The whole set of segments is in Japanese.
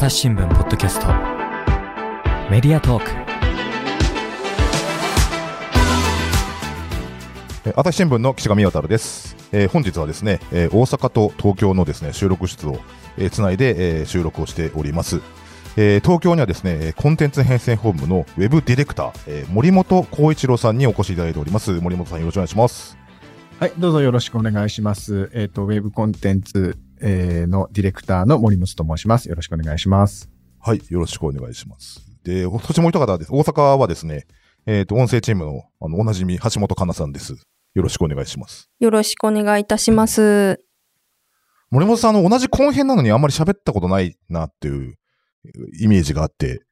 朝日新聞ポッドキャスト。メディアトーク。え朝日新聞の岸上渡です、えー本日はですね、えー大阪と東京のですね収録室を、えーつないで、えー収録をしております、えー東京にはですねえーコンテンツ編成本部のウェブディレクター、えー森本光一郎さんにお越しいただいております。森本さんよろしくお願いします。はい、どうぞよろしくお願いします。えっ、と、ウェブコンテンツ、えーのディレクターの森本と申します。よろしくお願いします。はいよろしくお願いしますでそしてもう一方です大阪はですねえっ、と音声チームのあのおなじみ橋本環奈さんですよろしくお願いしますよろしくお願いいたします。森本さん、あの、同じ後編なのにあんまり喋ったことないなっていうイメージがあって、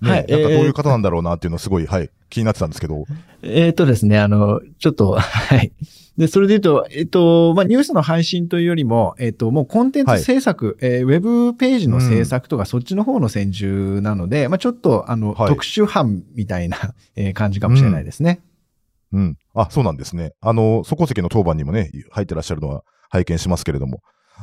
ね、はいなんかどうえーいう方なんだろうなっていうのすごい、はい、気になってたんですけど、えっ、とですね、あの、ちょっと、はい。で、それで言うと、えっ、と、まあ、ニュースの配信というよりも、えっ、と、もうコンテンツ制作、えーウェブページの制作とか、そっちの方の専従なので、まあ、ちょっと、あの、はい特殊班みたいな、えー感じかもしれないですね。うん。あ、そうなんですね。あの、そこ席の当番にもね、入ってらっしゃるのは拝見しますけれども、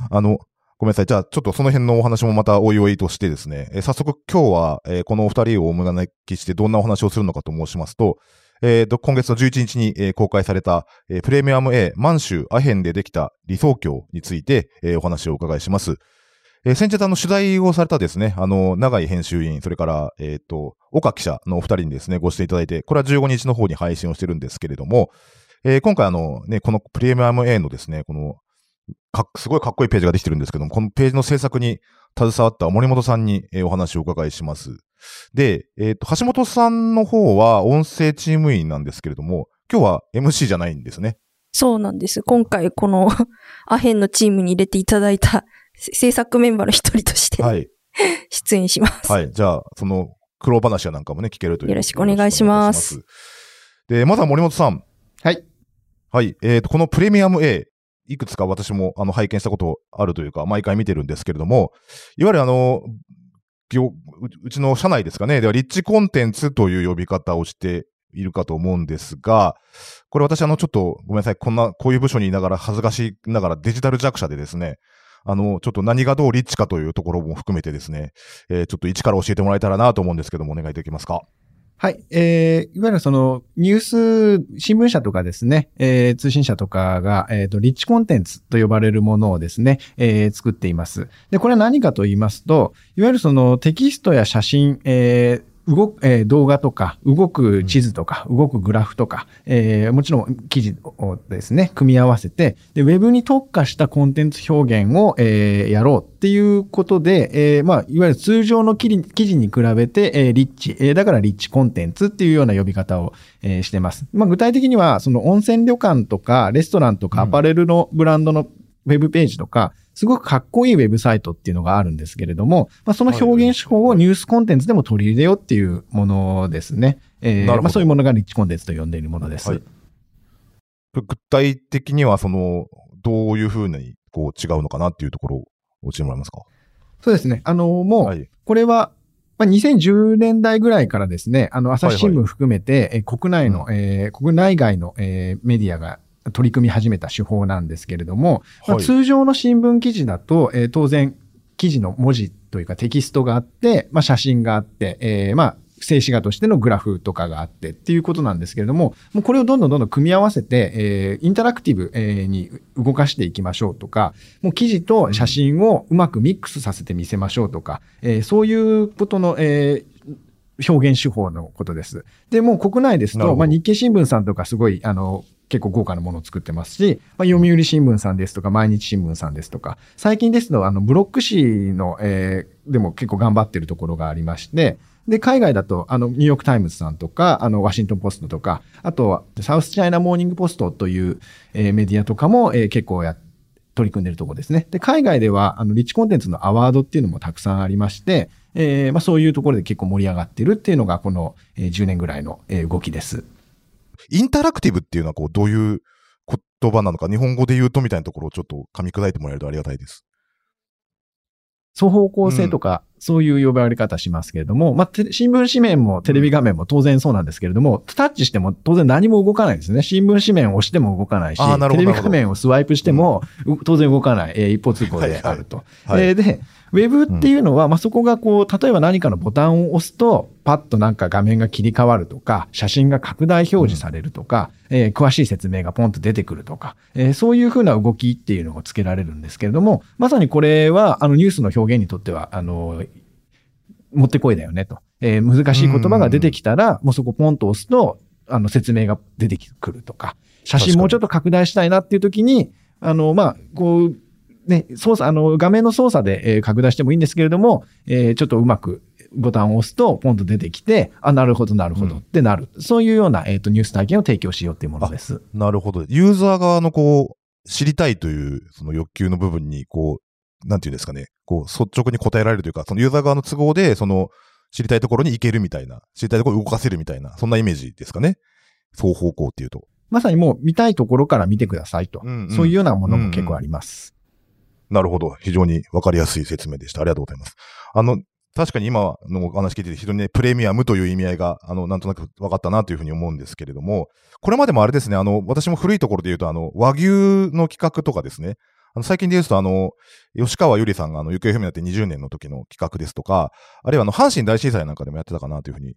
あの、ごめんなさい。じゃあ、ちょっとその辺のお話もまたおいおいとしてですね、えー早速今日は、えーこのお二人をお招きしてどんなお話をするのかと申しますと、えーと、今月の11日に、えー公開された、えープレミアム A 満州アヘンでできた理想郷について、えーお話をお伺いします。えー先日あの取材をされたですね、あの、長井編集員、それから、えっ、と、岡記者のお二人にですね、ご出演いただいて、これは15日の方に配信をしてるんですけれども、えー今回あの、ね、このプレミアム A のですね、この、かっすごいかっこいいページができてるんですけども、このページの制作に携わった森本さんに、えーお話をお伺いします。で、えっ、と、橋本さんの方は音声チーム員なんですけれども、今日は MC じゃないんですね。そうなんです。今回この アヘンのチームに入れていただいたせ制作メンバーの一人としてはい。出演します。はい。じゃあ、その、苦労話やなんかもね、聞けるという。よろしくお願いしますよろしくお願いいたします。で、まずは森本さん。はい。はい。えっ、と、このプレミアム A、いくつか私も、あの、拝見したことあるというか、毎回見てるんですけれども、いわゆるあの、業ううちの社内ですかね。では、リッチコンテンツという呼び方をしているかと思うんですが、これ私あの、ちょっとごめんなさい。こんな、こういう部署にいながら恥ずかしながらデジタル弱者でですね、あの、ちょっと何がどうリッチかというところも含めてですね、えーちょっと一から教えてもらえたらなと思うんですけども、お願いできますか？はい。えー、いわゆるその、ニュース、新聞社とかですね、えー、通信社とかが、えっ、と、リッチコンテンツと呼ばれるものをですね、えー、作っています。で、これは何かと言いますと、いわゆるそのテキストや写真、えー動く、えー動画とか、動く地図とか、動くグラフとか、えーもちろん記事をですね、組み合わせて、で、ウェブに特化したコンテンツ表現を、えーやろうっていうことで、えーまあ、いわゆる通常の記事に比べて、えーリッチ、えーだからリッチコンテンツっていうような呼び方を、えーしてます。まあ、具体的には、その温泉旅館とか、レストランとか、アパレルのブランドのウェブページとか、すごくかっこいいウェブサイトっていうのがあるんですけれども、まあ、その表現手法をニュースコンテンツでも取り入れようっていうものですね。えまあ、そういうものがリッチコンテンツと呼んでいるものです。はい具体的には、その、どういうふうに、こう、違うのかなっていうところを教えてもらえますか？そうですね。あの、もう、はい。これは、まあ、2010年代ぐらいからですね、あの、朝日新はい聞含めて、えー国内の、えー国内外の、えーメディアが取り組み始めた手法なんですけれども、まあはい。通常の新聞記事だと、えー当然、記事の文字というかテキストがあって、まあ、写真があって、えーまあ、静止画としてのグラフとかがあってっていうことなんですけれども、もうこれをどんどんどんどん組み合わせて、えーインタラクティブ、えーに動かしていきましょうとか、もう記事と写真をうまくミックスさせて見せましょうとか、えーそういうことの、えー表現手法のことです。で、もう国内ですと、まあ、日経新聞さんとかすごい、あの、結構豪華なものを作ってますし、まあ、読売新聞さんですとか、毎日新聞さんですとか、最近ですと、あの、ブロック紙の、えーでも結構頑張ってるところがありまして、で、海外だと、あの、ニューヨークタイムズさんとか、あの、ワシントンポストとか、あとは、サウスチャイナモーニングポストという、えーメディアとかも、えー結構や、取り組んでるところですね。で、海外では、あの、リッチコンテンツのアワードっていうのもたくさんありまして、えーまあ、そういうところで結構盛り上がってるっていうのが、この、えー10年ぐらいの、えー動きです。インタラクティブっていうのは、こう、どういう言葉なのか、日本語で言うとみたいなところをちょっと噛み砕いてもらえるとありがたいです。双方向性とか、そういう呼ばれ方しますけれども、まあ、て新聞紙面もテレビ画面も当然そうなんですけれども、タッチしても当然何も動かないんですね。新聞紙面を押しても動かないし、テレビ画面をスワイプしても、う当然動かない、えー一方通行であると。はいえーで、ウェブっていうのは、まあ、そこがこう、例えば何かのボタンを押すと、パッとなんか画面が切り替わるとか、写真が拡大表示されるとか、えー詳しい説明がポンと出てくるとか、えーそういうふうな動きっていうのがつけられるんですけれども、まさにこれは、あの、ニュースの表現にとっては、あの、もってこいだよねと。えー難しい言葉が出てきたら、もうそこポンと押すと、あの、説明が出てくるとか、写真もうちょっと拡大したいなっていう時に、あの、まあ、こう、ね、操作、あの、画面の操作で、えー拡大してもいいんですけれども、えーちょっとうまくボタンを押すと、ポンと出てきて、あ、なるほど、なるほどうんってなる。そういうような、えっ、と、ニュース体験を提供しようっていうものです。なるほど。ユーザー側のこう、知りたいという、その欲求の部分に、こう、なんていうんですかね、こう、率直に答えられるというか、そのユーザー側の都合で、その、知りたいところに行けるみたいな、知りたいところを動かせるみたいな、そんなイメージですかね。双方向っていうと。まさにもう見たいところから見てくださいと。うんうんそういうようなものも結構あります。なるほど。非常にわかりやすい説明でした。ありがとうございます。あの、確かに今のお話聞いてて、非常にね、プレミアムという意味合いが、あの、なんとなく分かったなというふうに思うんですけれども、これまでもあれですね、あの、私も古いところで言うと、あの、和牛の企画とかですね、あの、最近で言うと、あの、吉川ゆりさんが、あの、行方不明になって20年の時の企画ですとか、あるいは、あの、阪神大震災なんかでもやってたかなというふうに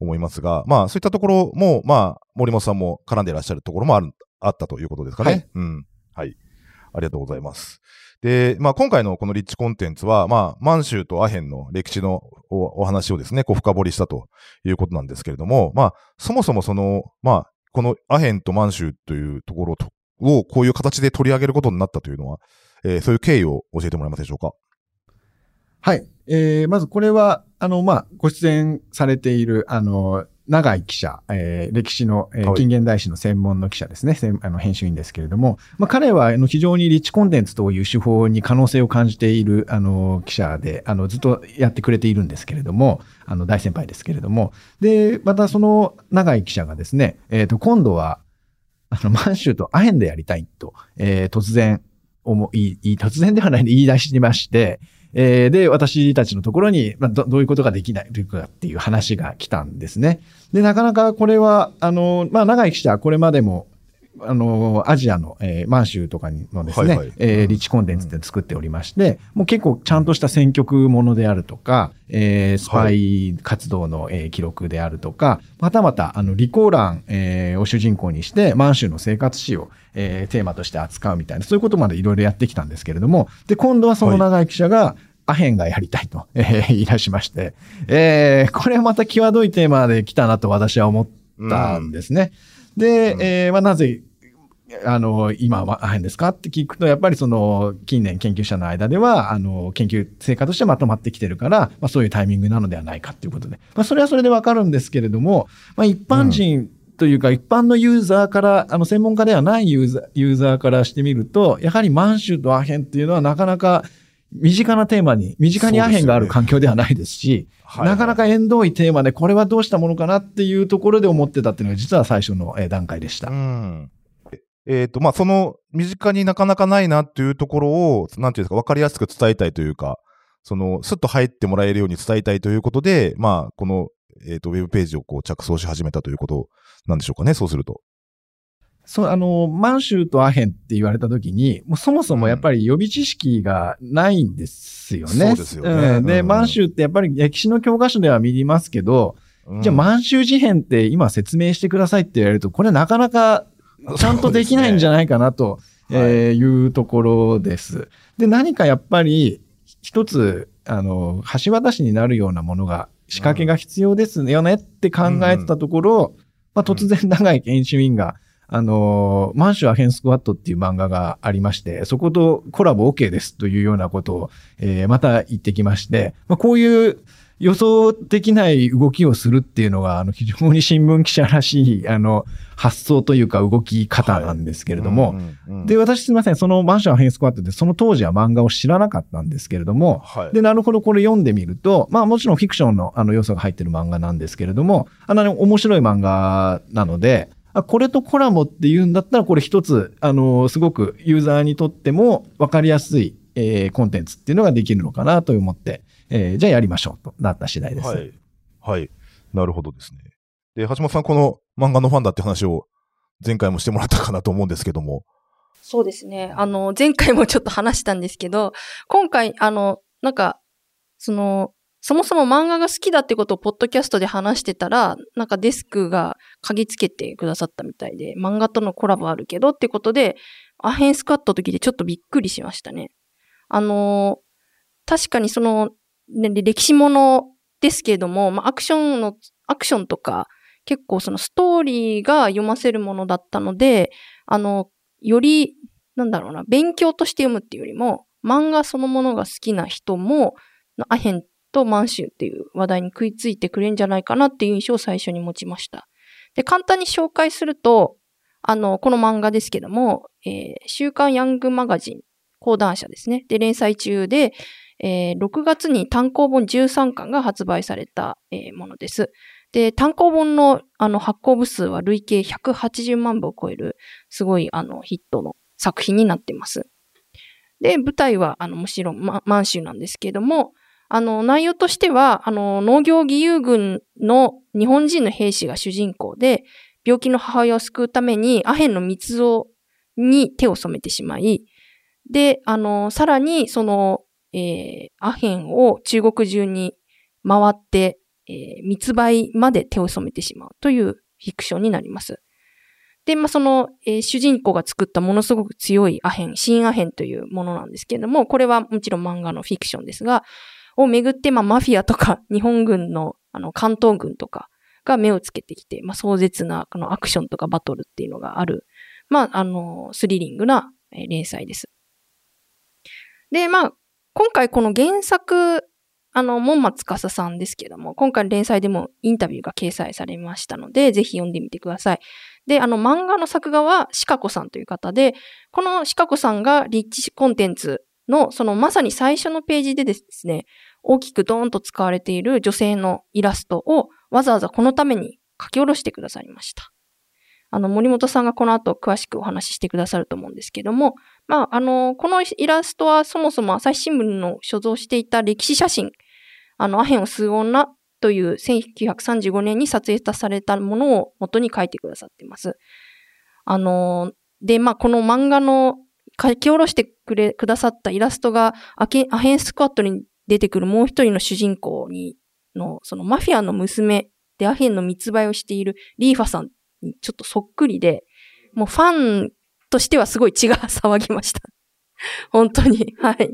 思いますが、まあ、そういったところも、まあ、森本さんも絡んでいらっしゃるところもある、あったということですかね。はいうん。はい。ありがとうございます。で、まあ、今回のこのリッチコンテンツは、まあ、満州とアヘンの歴史のおお話をですね、こう深掘りしたということなんですけれども、まあ、そもそもその、まあ、このアヘンと満州というところとをこういう形で取り上げることになったというのは、えーそういう経緯を教えてもらえますでしょうか？はい。えー、まずこれは、あの、まあ、ご出演されている、あの、長井記者、えー歴史の、えーはい近現代史の専門の記者ですね、専あの編集員ですけれども、まあ、彼はあの非常にリッチコンテンツという手法に可能性を感じているあの記者で、あのずっとやってくれているんですけれども、あの大先輩ですけれども、で、またその長井記者がですね、えっ、と、今度は、あの、満州とアヘンでやりたいと、えー突然、思い、突然ではないで言い出しまして、えーで、私たちのところに、まあ、どどういうことができないかっていう話が来たんですね。で、なかなかこれは、あの、まあ、長生き者はこれまでも、あの、アジアの、えー満州とかにのですね、はいはい。えーリッチコンテンツって作っておりまして、もう結構ちゃんとした選曲ものであるとか、えースパイ活動の、えー記録であるとか、またまた、あの、リコーラン、えーを主人公にして、満州の生活史を、えーテーマとして扱うみたいな、そういうことまでいろいろやってきたんですけれども、で、今度はその長井記者が、アヘンがやりたいと、えー言い出しまして、えーこれはまた際どいテーマで来たなと私は思ったんですね。で、うん。えーまあ、なぜ、あの、今はアヘンですか？って聞くと、やっぱりその、近年研究者の間では、あの、研究成果としてまとまってきてるから、まあ、そういうタイミングなのではないかっていうことで、まあ、それはそれでわかるんですけれども、まあ、一般人というか、一般のユーザーから、あの、専門家ではないユーザー、ユーザーからしてみると、やはり満州とアヘンっていうのはなかなか、身近なテーマに、身近にアヘンがある環境ではないですし、はいなかなか縁遠いテーマで、これはどうしたものかなっていうところで思ってたっていうのが、実は最初のえー段階でした。うん。えっ、と、まあ、その、身近になかなかないなっていうところを、なんていうんですか、わかりやすく伝えたいというか、その、スッと入ってもらえるように伝えたいということで、まあ、この、えっ、と、ウェブページをこう着想し始めたということなんでしょうかね、そうすると。そう、あの、満州とアヘンって言われたときに、もうそもそもやっぱり予備知識がないんですよね。そうですよねんで、うん満州ってやっぱり歴史の教科書では見ますけど、うんじゃあ満州事変って今説明してくださいって言われると、これなかなか ちゃんとできないんじゃないかなと、えーい。うところです。で、何かやっぱり一つ、あの、橋渡しになるようなものが、仕掛けが必要ですよねって考えてたところ、まあ、突然長い研修員が、あの、満州アヘンスクワットっていう漫画がありまして、そことコラボ OK ですというようなことを、えーまた言ってきまして、まあ、こういう予想できない動きをするっていうのが、あの、非常に新聞記者らしい、あの、発想というか動き方なんですけれども、で、私すみません、そのマンションアヘンスクワットで、その当時は漫画を知らなかったんですけれども、はい。で、なるほど、これ読んでみると、まあもちろんフィクションのあの要素が入ってる漫画なんですけれども、あの、面白い漫画なので、あこれとコラボっていうんだったら、これ一つ、あの、すごくユーザーにとっても分かりやすい、えーコンテンツっていうのができるのかなと思って、えーじゃあやりましょうとなった次第です。はい。はい。なるほどですね。で、橋本さん、この漫画のファンだって話を前回もしてもらったかなと思うんですけども。そうですね。あの、前回もちょっと話したんですけど、今回、あの、なんか、その、そもそも漫画が好きだってことをポッドキャストで話してたら、なんかデスクが鍵つけてくださったみたいで、漫画とのコラボあるけどってことで、アヘンスクワット時でちょっとびっくりしましたね。あの、確かにその、ね、歴史ものですけれども、まあ、アクションの、アクションとか、結構そのストーリーが読ませるものだったので、あの、より、なんだろうな、勉強として読むっていうよりも、漫画そのものが好きな人も、アヘンと満州っていう話題に食いついてくれるんじゃないかなっていう印象を最初に持ちました。で、簡単に紹介すると、あの、この漫画ですけども、えー週刊ヤングマガジン、講談社ですね。で、連載中で、えー6月に単行本13巻が発売された、えーものです。で、単行本の発行部数は累計180万部を超える、すごいヒットの作品になっています。で、舞台はあのむしろ、ま、満州なんですけれども、あの内容としては、あの農業義勇軍の日本人の兵士が主人公で、病気の母親を救うためにアヘンの密造に手を染めてしまい、で、あの、さらにその、えーアヘンを中国中に回って、えー密売まで手を染めてしまうというフィクションになります。で、まあ、その、えー主人公が作ったものすごく強いアヘン、新アヘンというものなんですけれども、これはもちろん漫画のフィクションですが、をめぐって、まあ、マフィアとか、日本軍の、あの、関東軍とかが目をつけてきて、まあ、壮絶な、このアクションとかバトルっていうのがある、まあ、あの、スリリングなえー連載です。で、まあ、今回この原作、あの、門松司さんですけども、今回の連載でもインタビューが掲載されましたので、ぜひ読んでみてください。で、あの、漫画の作画はシカコさんという方で、このシカコさんがリッチコンテンツの、そのまさに最初のページでですね、大きくドーンと使われている女性のイラストをわざわざこのために書き下ろしてくださいました。あの、森本さんがこの後詳しくお話ししてくださると思うんですけども、まあ、あの、このイラストはそもそも朝日新聞の所蔵していた歴史写真、あの、アヘンを吸う女という1935年に撮影されたものを元に書いてくださっています。あの、で、まあ、この漫画の書き下ろしてくれ、くださったイラストがアアヘンスクワットに出てくるもう一人の主人公に、の、そのマフィアの娘でアヘンの密売をしているリーファさんにちょっとそっくりで、もうファンとしてはすごい血が騒ぎました。本当に。はい。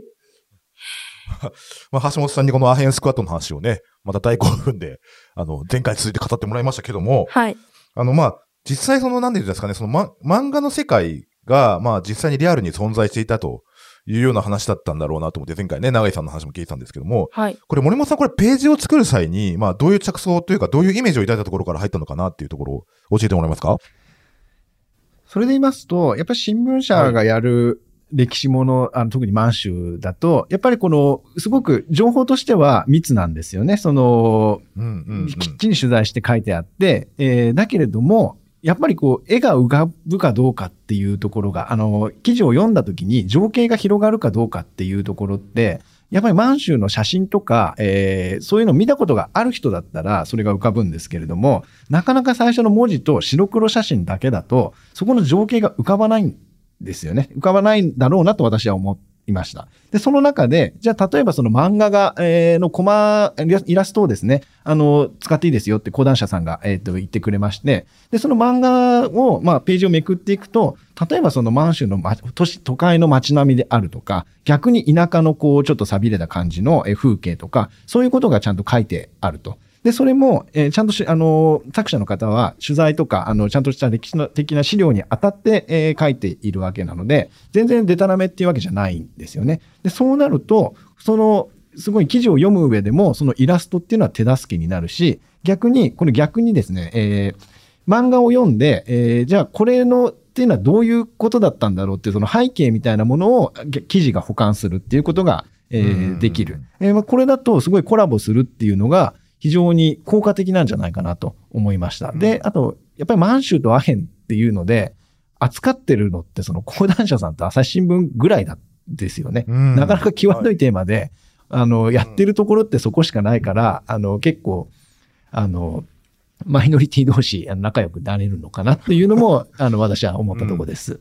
まあ、橋本さんにこのアヘンスクワットの話をね、また大興奮で、あの、前回続いて語ってもらいましたけども、はい。あの、まあ、実際その、なんていうんですかね、その、ま、漫画の世界が、まあ、実際にリアルに存在していたというような話だったんだろうなと思って、前回ね、長井さんの話も聞いてたんですけども、はい。これ森本さん、これページを作る際に、まあ、どういう着想というか、どういうイメージを抱いたところから入ったのかなっていうところを教えてもらえますか？それで言いますと、やっぱり新聞社がやる歴史もの、あの特に満州だと、やっぱりこの、すごく情報としては密なんですよね。その、うんうん、うん。きっちり取材して書いてあって、えーだけれども、やっぱりこう、絵が浮かぶかどうかっていうところが、あの、記事を読んだ時に情景が広がるかどうかっていうところって、やっぱり満州の写真とか、えーそういうのを見たことがある人だったら、それが浮かぶんですけれども、なかなか最初の文字と白黒写真だけだと、そこの情景が浮かばないんですよね。浮かばないんだろうなと私は思っいました。で、その中で、じゃあ例えばその漫画が、えーのコマ、イラストをですね、あの、使っていいですよって講談社さんが、えっ、と、言ってくれまして、で、その漫画を、まあ、ページをめくっていくと、例えばその満州の、都市、都会の街並みであるとか、逆に田舎のこう、ちょっと寂れた感じの風景とか、そういうことがちゃんと書いてあると。で、それも、えーちゃんとし、あのー作者の方は取材とか、あの、ちゃんとした歴史の的な資料に当たって、えー書いているわけなので、全然デタラメっていうわけじゃないんですよね。で、そうなると、その、すごい記事を読む上でも、そのイラストっていうのは手助けになるし、逆に、これ逆にですね、えー漫画を読んで、えーじゃあこれのっていうのはどういうことだったんだろうっていうその背景みたいなものをぎ記事が保管するっていうことが、えーうんできる。えーまあ、これだとすごいコラボするっていうのが非常に効果的なんじゃないかなと思いました。で、あと、やっぱり満州とアヘンっていうので、扱ってるのってその講談社さんと朝日新聞ぐらいだですよね。うんなかなか際どいテーマで、あの、やってるところってそこしかないから、あの、結構、あの、マイノリティ同士仲良くなれるのかなっていうのも、あの、私は思ったところです。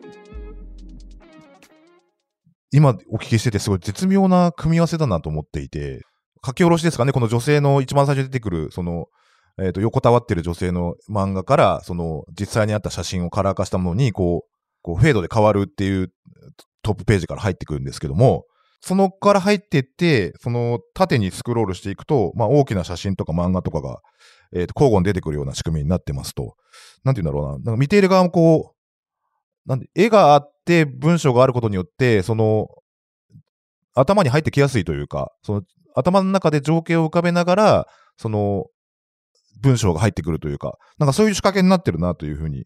今お聞きしててすごい絶妙な組み合わせだなと思っていて、書き下ろしですかね、この女性の一番最初に出てくる、その、えっ、と、横たわってる女性の漫画から、その、実際にあった写真をカラー化したものに、こう、こう、フェードで変わるっていうトップページから入ってくるんですけども、そのから入ってって、その縦にスクロールしていくと、まあ大きな写真とか漫画とかが、えっ、と、交互に出てくるような仕組みになってますと。なんて言うんだろうな。なんか見ている側もこう、なんで、絵があって文章があることによって、その、頭に入ってきやすいというか、その、頭の中で情景を浮かべながら、その、文章が入ってくるというか、なんかそういう仕掛けになってるなというふうに、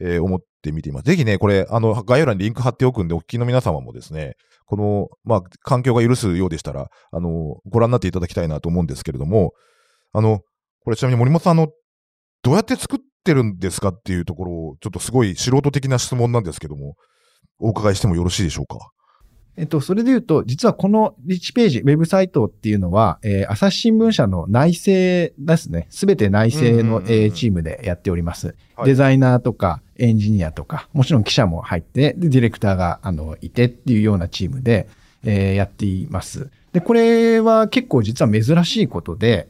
えー思って見ています。ぜひね、これ、あの、概要欄にリンク貼っておくんで、お聞きの皆様もですね、この、まあ、環境が許すようでしたら、あの、ご覧になっていただきたいなと思うんですけれども、あの、これちなみに森本さん、あの、どうやって作ってるんですかっていうところを、ちょっとすごい素人的な質問なんですけども、お伺いしてもよろしいでしょうか？えっと、それで言うと、実はこのリッチページ、ウェブサイトっていうのは、えー朝日新聞社の内製ですね。すべて内製の、えーチームでやっております。はいデザイナーとかエンジニアとか、もちろん記者も入って、で、ディレクターが、あの、いてっていうようなチームで、えーやっています。で、これは結構実は珍しいことで、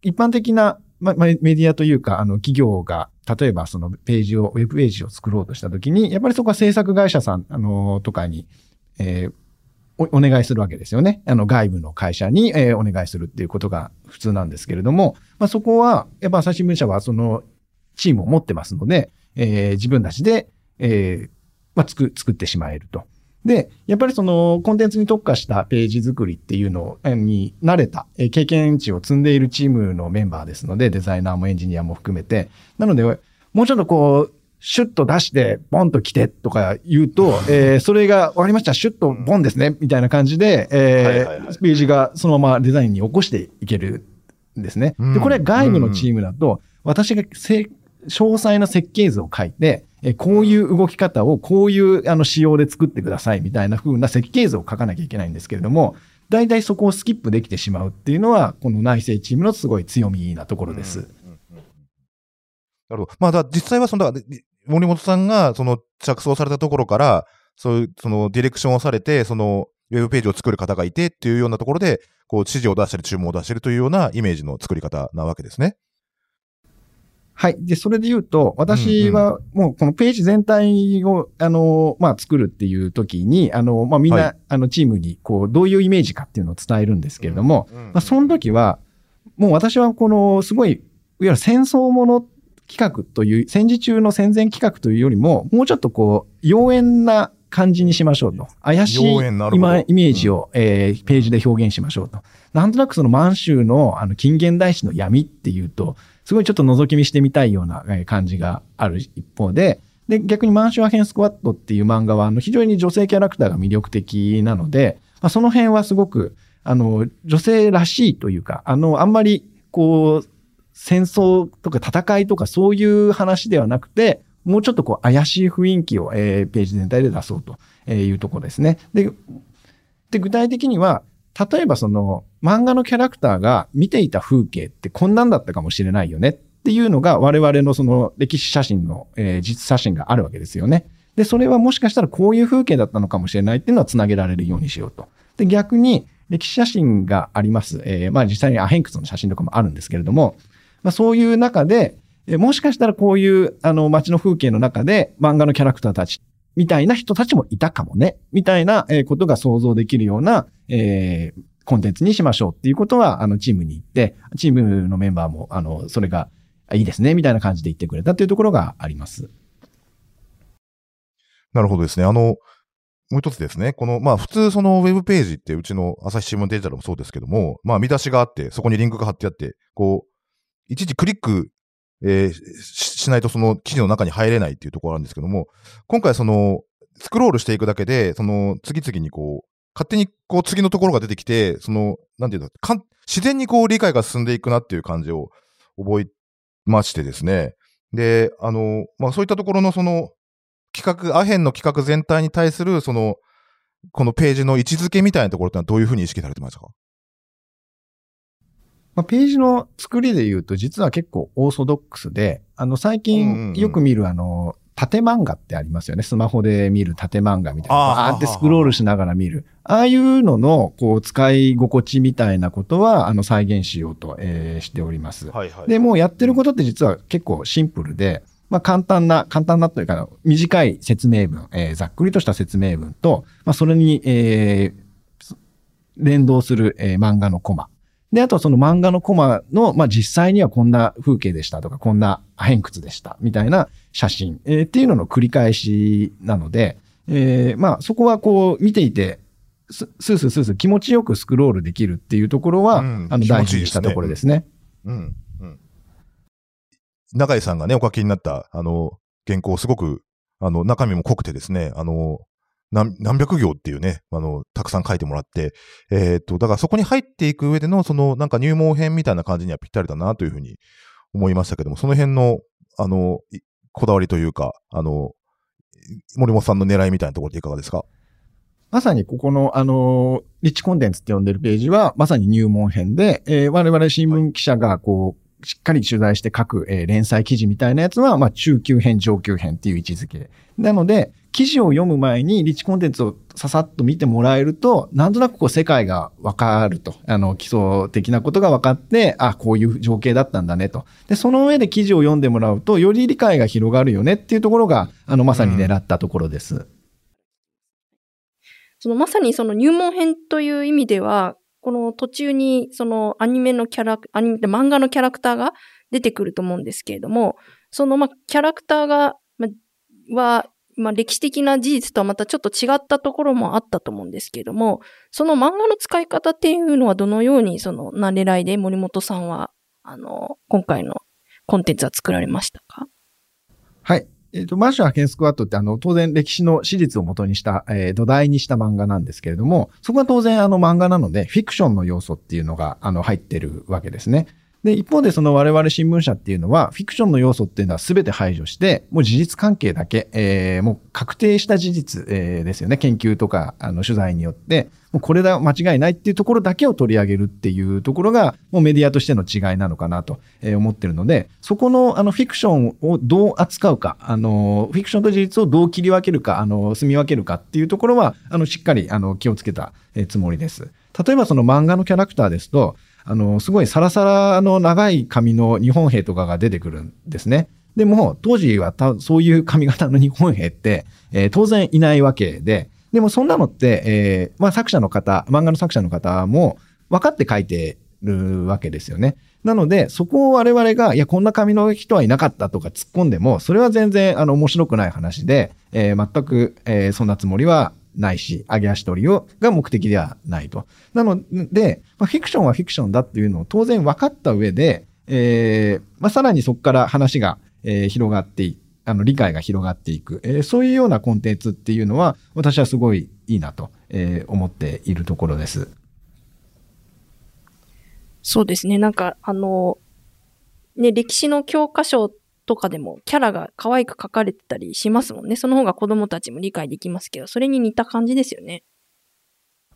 一般的な、ま、まメディアというか、あの、企業が、例えばそのページを、ウェブページを作ろうとしたときに、やっぱりそこは制作会社さん、あの、とかに、えーおお願いするわけですよね。あの、外部の会社に、えーお願いするっていうことが普通なんですけれども、まあ、そこは、やっぱ朝日新聞社はそのチームを持ってますので、えー自分たちで、えーまあ、作、作ってしまえると。で、やっぱりそのコンテンツに特化したページ作りっていうのに慣れた、えー経験値を積んでいるチームのメンバーですので、デザイナーもエンジニアも含めて。なので、もうちょっとこう、シュッと出して、ボンと来てとか言うと、えーそれが、わかりました、シュッとボンですね、みたいな感じで、えページがそのままデザインに起こしていけるんですね。うんで、これは外部のチームだと、私がせ詳細な設計図を書いて、えこういう動き方をこういうあの仕様で作ってくださいみたいな風な設計図を書かなきゃいけないんですけれども、大体そこをスキップできてしまうっていうのは、この内政チームのすごい強みなところです。なるほど。まあ、だ実際はその、森本さんが、その、着想されたところから、そういう、その、ディレクションをされて、その、ウェブページを作る方がいてっていうようなところで、こう、指示を出したり注文を出してるというようなイメージの作り方なわけですね。はい。で、それで言うと、私はもうこのページ全体を、あの、まあ、作るっていう時に、あの、まあ、みんな、はいあの、チームに、こう、どういうイメージかっていうのを伝えるんですけれども、うん、まあ、その時は、もう私はこの、すごい、いわゆる戦争もの企画という、戦時中の戦前企画というよりも、もうちょっとこう、妖艶な感じにしましょうと。怪しい今イメージを、えーページで表現しましょうと。なんとなくその満州のあの近現代史の闇っていうと、すごいちょっと覗き見してみたいような感じがある一方で、で、逆に満州アヘンスクワットっていう漫画は、あの、非常に女性キャラクターが魅力的なので、まあ、その辺はすごく、あの、女性らしいというか、あの、あんまり、こう、戦争とか戦いとかそういう話ではなくて、もうちょっとこう怪しい雰囲気を、えーページ全体で出そうというところですね。で、で具体的には、例えばその漫画のキャラクターが見ていた風景ってこんなんだったかもしれないよねっていうのが我々のその歴史写真の、えー実写真があるわけですよね。で、それはもしかしたらこういう風景だったのかもしれないっていうのはつなげられるようにしようと。で、逆に歴史写真があります。えーまあ実際にアヘンクスの写真とかもあるんですけれども、まあそういう中で、えもしかしたらこういうあの街の風景の中で漫画のキャラクターたちみたいな人たちもいたかもね、みたいなことが想像できるような、えーコンテンツにしましょうっていうことは、あの、チームに行って、チームのメンバーも、あの、それがいいですね、みたいな感じで言ってくれたっていうところがあります。なるほどですね。あの、もう一つですね。この、まあ普通そのウェブページってうちの朝日新聞デジタルもそうですけども、まあ見出しがあって、そこにリンクが貼ってあって、こう、いちいちクリック、えーしないとその記事の中に入れないっていうところなんですけども、今回その、スクロールしていくだけで、その、次々にこう、勝手にこう次のところが出てきて、その、なんていうんだかん自然にこう理解が進んでいくなっていう感じを覚えましてですね。で、あの、まあそういったところのその、企画、アヘンの企画全体に対する、その、このページの位置づけみたいなところってのはどういうふうに意識されてましたか？まあ、ページの作りで言うと、実は結構オーソドックスで、あの、最近よく見るあの、縦漫画ってありますよね。スマホで見る縦漫画みたいな。あーあーってスクロールしながら見る。ああいうのの、こう、使い心地みたいなことは、あの、再現しようと、えーしております。はいはいで、もうやってることって実は結構シンプルで、まあ簡単な、簡単なというか、短い説明文、えーざっくりとした説明文と、まあそれに、えー連動する、えー漫画のコマ。で、あとはその漫画のコマの、まあ実際にはこんな風景でしたとか、こんな人物でした、みたいな写真、えーっていうのの繰り返しなので、えーまあそこはこう見ていて、ススースースースー気持ちよくスクロールできるっていうところは、うんあの大事にしたところですね。うん。うん。中井さんがね、お書きになった、あの、原稿、すごく、あの、中身も濃くてですね、あの、何百行っていうね、あの、たくさん書いてもらって、えーっと、だからそこに入っていく上での、その、なんか入門編みたいな感じにはぴったりだなというふうに思いましたけども、その辺の、あの、こだわりというか、あの、森本さんの狙いみたいなところでいかがですか？まさにここの、あの、リッチコンテンツって呼んでるページは、まさに入門編で、えー我々新聞記者が、こう、しっかり取材して書く、えー連載記事みたいなやつは、まあ、中級編、上級編っていう位置づけ。なので、記事を読む前にリッチコンテンツをささっと見てもらえると、なんとなくこう世界がわかると。あの、基礎的なことが分かって、あ、こういう情景だったんだねと。で、その上で記事を読んでもらうと、より理解が広がるよねっていうところが、あの、まさに狙ったところです。そのまさにその入門編という意味では、この途中にそのアニメのキャラク、アニメって漫画のキャラクターが出てくると思うんですけれども、そのまあキャラクターが、まあ、は、まあ歴史的な事実とはまたちょっと違ったところもあったと思うんですけれども、その漫画の使い方っていうのはどのようにそのな狙いで森本さんは、あの、今回のコンテンツは作られましたか？はい。えっ、と、マッシュ派遣スクワットってあの、当然歴史の史実を元にした、えー土台にした漫画なんですけれども、そこは当然あの漫画なので、フィクションの要素っていうのが、あの、入ってるわけですね。で、一方でその我々新聞社っていうのは、フィクションの要素っていうのは全て排除して、もう事実関係だけ、えーもう確定した事実、えーですよね。研究とか、あの、取材によって、もうこれだ、間違いないっていうところだけを取り上げるっていうところが、もうメディアとしての違いなのかなとえー思ってるので、そこの、あの、フィクションをどう扱うか、あの、フィクションと事実をどう切り分けるか、あの、住み分けるかっていうところは、あの、しっかり、あの、気をつけた、えつもりです。例えばその漫画のキャラクターですと、あの、すごいサラサラの長い髪の日本兵とかが出てくるんですね。でも、当時はたそういう髪型の日本兵って、えー当然いないわけで、でもそんなのって、えーまあ作者の方、漫画の作者の方も分かって書いてるわけですよね。なので、そこを我々が、いや、こんな髪の人はいなかったとか突っ込んでも、それは全然、あの、面白くない話で、えー全く、えーそんなつもりはないし、揚げ足取りを、が目的ではないと。なので、まあ、フィクションはフィクションだっていうのを当然分かった上で、えーまあ、さらにそこから話が、えー広がっていあの、理解が広がっていく、えーそういうようなコンテンツっていうのは、私はすごいいいなと、えー思っているところです。そうですね。なんか、あの、ね、歴史の教科書とかでもキャラが可愛く描かれてたりしますもんね。その方が子供たちも理解できますけど、それに似た感じですよね。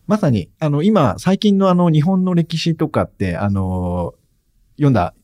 まさに、あの、今、最近のあの、日本の歴史とかって、あの、読んだ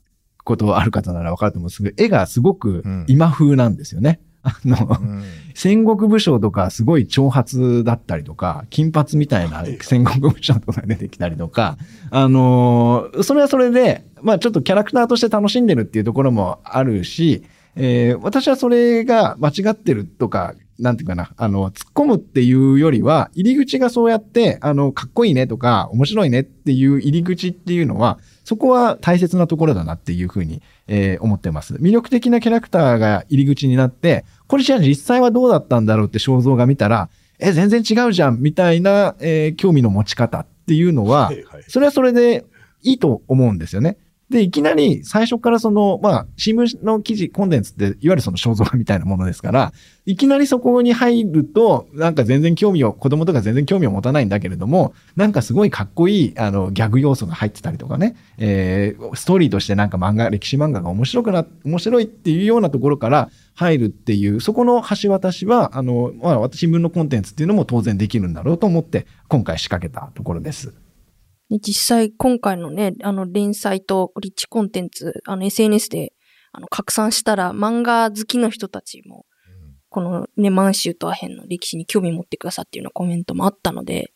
ことある方ならわかると思うんですけど、絵がすごくうん今風なんですよね。あの、うん。戦国武将とかすごい長髪だったりとか、金髪みたいな戦国武将とか出てきたりとか、あのーそれはそれで、まあちょっとキャラクターとして楽しんでるっていうところもあるし、えー私はそれが間違ってるとか、なんていうかな、あの、突っ込むっていうよりは、入り口がそうやって、あの、かっこいいねとか、面白いねっていう入り口っていうのは、そこは大切なところだなっていうふうに、えー思ってます。魅力的なキャラクターが入り口になって、これじゃあ実際はどうだったんだろうって肖像が見たら、え、全然違うじゃんみたいな、えー興味の持ち方っていうのは、それはそれでいいと思うんですよね。で、いきなり最初からその、まあ、新聞の記事、コンテンツって、いわゆるその肖像画みたいなものですから、いきなりそこに入ると、なんか全然興味を、子供とか全然興味を持たないんだけれども、なんかすごいかっこいい、あの、ギャグ要素が入ってたりとかね、えー、ストーリーとしてなんか漫画、歴史漫画が面白くな、面白いっていうようなところから入るっていう、そこの橋渡しは、あの、まあ、新聞のコンテンツっていうのも当然できるんだろうと思って、今回仕掛けたところです。で実際今回のね、あの連載とリッチコンテンツ、あの SNS であの拡散したら漫画好きの人たちも、このね、満州とアヘンの歴史に興味持ってくださっていうようなコメントもあったので、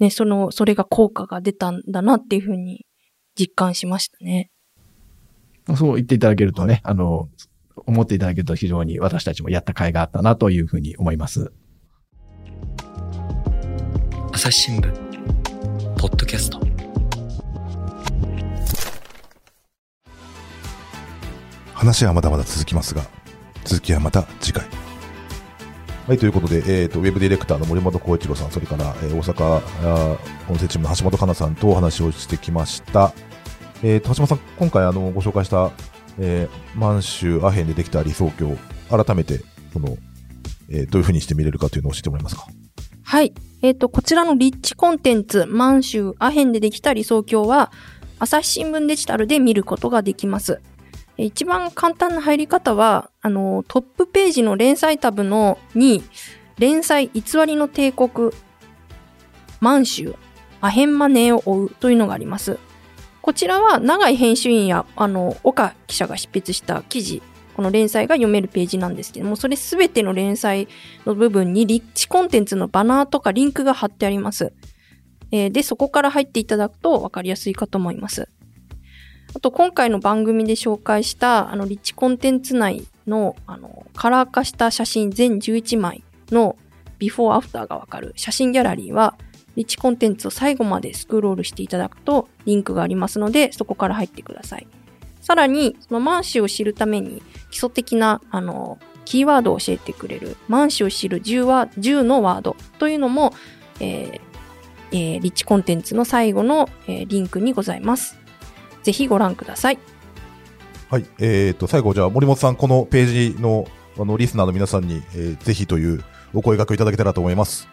ね、その、それが効果が出たんだなっていうふうに実感しましたね。そう言っていただけるとね、あの、思っていただけると非常に私たちもやった甲斐があったなというふうに思います。朝日新聞ポッドキャスト話はまだまだ続きますが、続きはまた次回。はい、ということで、えっ、と、ウェブディレクターの森本光一郎さん、それから、えー大阪音声チームの橋本香奈さんとお話をしてきました。えっ、と、橋本さん、今回、あの、ご紹介した、えー満州アヘンでできた理想郷、改めて、その、えーどういうふうにして見れるかというのを教えてもらえますか？はい。えっ、と、こちらのリッチコンテンツ、満州アヘンでできた理想郷は、朝日新聞デジタルで見ることができます。一番簡単な入り方は、あの、トップページの連載タブのに、連載偽りの帝国、満州、アヘンマネーを追うというのがあります。こちらは長井編集員や、あの、岡記者が執筆した記事、この連載が読めるページなんですけども、それすべての連載の部分にリッチコンテンツのバナーとかリンクが貼ってあります。えーで、そこから入っていただくと分かりやすいかと思います。あと、今回の番組で紹介した、あの、リッチコンテンツ内の、あの、カラー化した写真全11枚のビフォーアフターがわかる写真ギャラリーは、リッチコンテンツを最後までスクロールしていただくとリンクがありますので、そこから入ってください。さらに、その満州を知るために基礎的な、あの、キーワードを教えてくれる、満州を知る10ワ10のワードというのも、えーえーリッチコンテンツの最後の、えーリンクにございます。ぜひご覧ください。はい。えっ、と、最後、じゃあ、森本さん、このページの、あの、リスナーの皆さんに、えーぜひというお声掛けいただけたらと思います。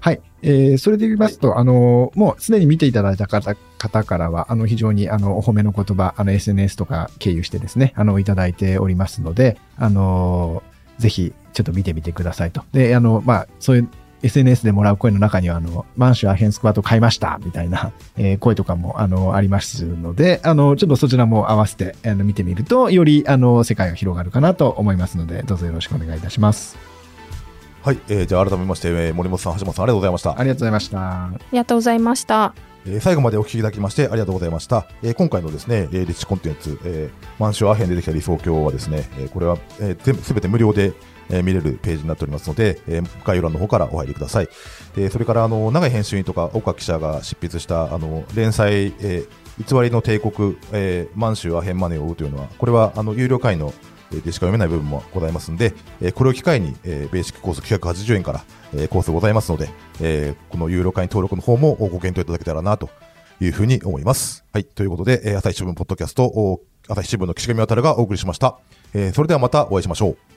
はい。えー、それで言いますと、あの、もうすでに見ていただいた方方からは、あの、非常に、あの、お褒めの言葉、あの、SNS とか経由してですね、あの、いただいておりますので、あの、ぜひ、ちょっと見てみてくださいと。で、あの、まあ、そういう、SNS でもらう声の中には、あの、満州アヘンスクワット買いましたみたいな、えー声とかも、あの、ありますので、あの、ちょっとそちらも合わせて、あの、見てみると、より、あの、世界が広がるかなと思いますので、どうぞよろしくお願いいたします。はい。えーじゃあ、改めまして、えー森本さん、橋本さん、ありがとうございましたあ。りがとうございました。ありがとうございました。えー最後までお聞きいただきましてありがとうございました。えー今回のですね、えーリッチコンテンツ、えー、満州アヘンでできた理想郷はですね、えーこれは、えー全部すべて無料で、えー見れるページになっておりますので、えー概要欄の方からお入りください。でそれから、あの、長井編集員とか岡記者が執筆した、あの、連載、えー偽りの帝国、えー満州アヘンマネーを追うというのは、これは、あの、有料会員のでしか読めない部分もございますので、えこれを機会に、えベーシックコース980円から、えコースございますので、えこの有料会員登録の方もご検討いただけたらなというふうに思います。はい。ということで、え朝日新聞ポッドキャスト、お朝日新聞の岸上渡がお送りしました。えそれではまたお会いしましょう。